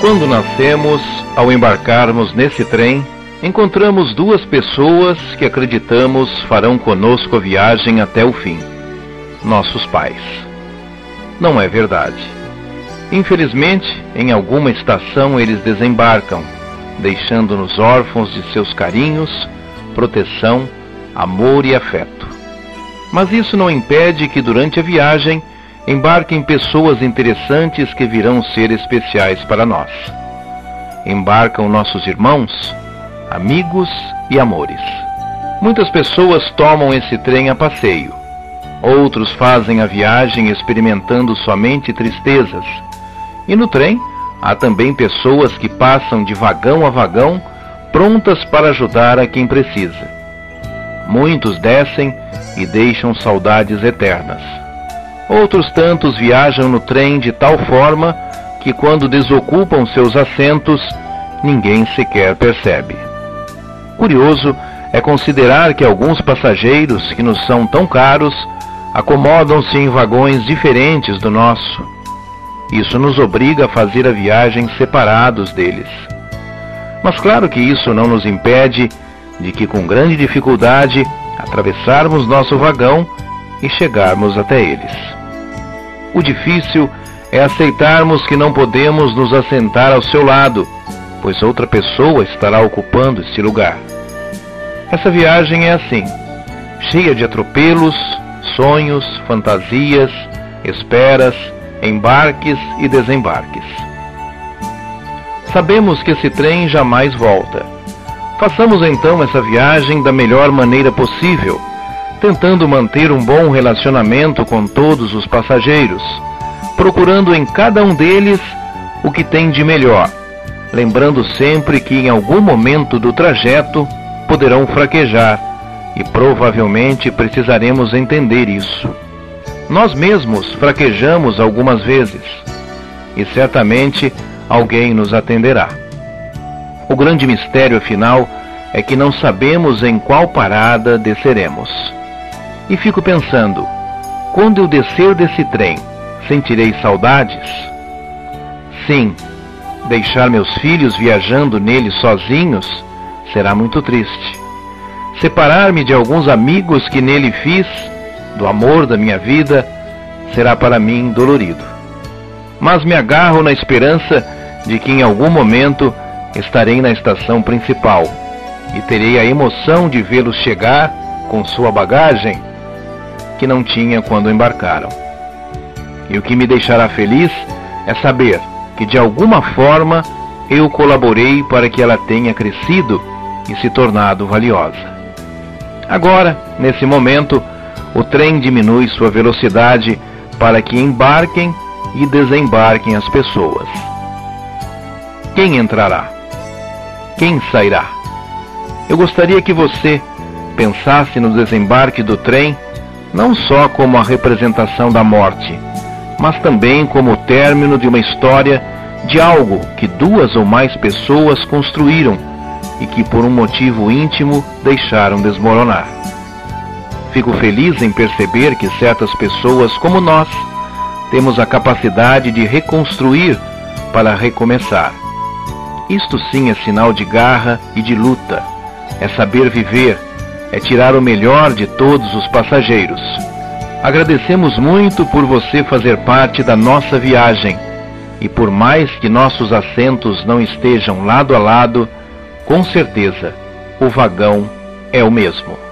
Quando nascemos, ao embarcarmos nesse trem, encontramos duas pessoas que acreditamos farão conosco a viagem até o fim: nossos pais. Não é verdade. Infelizmente, em alguma estação eles desembarcam, deixando-nos órfãos de seus carinhos, proteção, amor e afeto. Mas isso não impede que durante a viagem embarquem pessoas interessantes que virão ser especiais para nós. Embarcam nossos irmãos, amigos e amores. Muitas pessoas tomam esse trem a passeio. Outros fazem a viagem experimentando somente tristezas. E no trem há também pessoas que passam de vagão a vagão, prontas para ajudar a quem precisa. Muitos descem e deixam saudades eternas. Outros tantos viajam no trem de tal forma que, quando desocupam seus assentos, ninguém sequer percebe. Curioso é considerar que alguns passageiros que nos são tão caros acomodam-se em vagões diferentes do nosso. Isso nos obriga a fazer a viagem separados deles. Mas claro que isso não nos impede de que, com grande dificuldade, atravessarmos nosso vagão e chegarmos até eles. O difícil é aceitarmos que não podemos nos assentar ao seu lado, pois outra pessoa estará ocupando este lugar. Essa viagem é assim, cheia de atropelos, sonhos, fantasias, esperas, embarques e desembarques. Sabemos que esse trem jamais volta. Façamos então essa viagem da melhor maneira possível tentando manter um bom relacionamento com todos os passageiros, procurando em cada um deles o que tem de melhor, lembrando sempre que em algum momento do trajeto poderão fraquejar e provavelmente precisaremos entender isso. Nós mesmos fraquejamos algumas vezes e certamente alguém nos atenderá. O grande mistério, afinal, é que não sabemos em qual parada desceremos. E fico pensando: quando eu descer desse trem, sentirei saudades? Sim, deixar meus filhos viajando nele sozinhos será muito triste. Separar-me de alguns amigos que nele fiz, do amor da minha vida, será para mim dolorido. Mas me agarro na esperança de que em algum momento estarei na estação principal e terei a emoção de vê-los chegar com sua bagagem que não tinha quando embarcaram. E o que me deixará feliz é saber que de alguma forma eu colaborei para que ela tenha crescido e se tornado valiosa. Agora, nesse momento, o trem diminui sua velocidade para que embarquem e desembarquem as pessoas. Quem entrará? Quem sairá? Eu gostaria que você pensasse no desembarque do trem não só como a representação da morte, mas também como o término de uma história de algo que duas ou mais pessoas construíram e que por um motivo íntimo deixaram desmoronar. Fico feliz em perceber que certas pessoas como nós temos a capacidade de reconstruir para recomeçar. Isto sim é sinal de garra e de luta, é saber viver é tirar o melhor de todos os passageiros. Agradecemos muito por você fazer parte da nossa viagem e por mais que nossos assentos não estejam lado a lado, com certeza o vagão é o mesmo.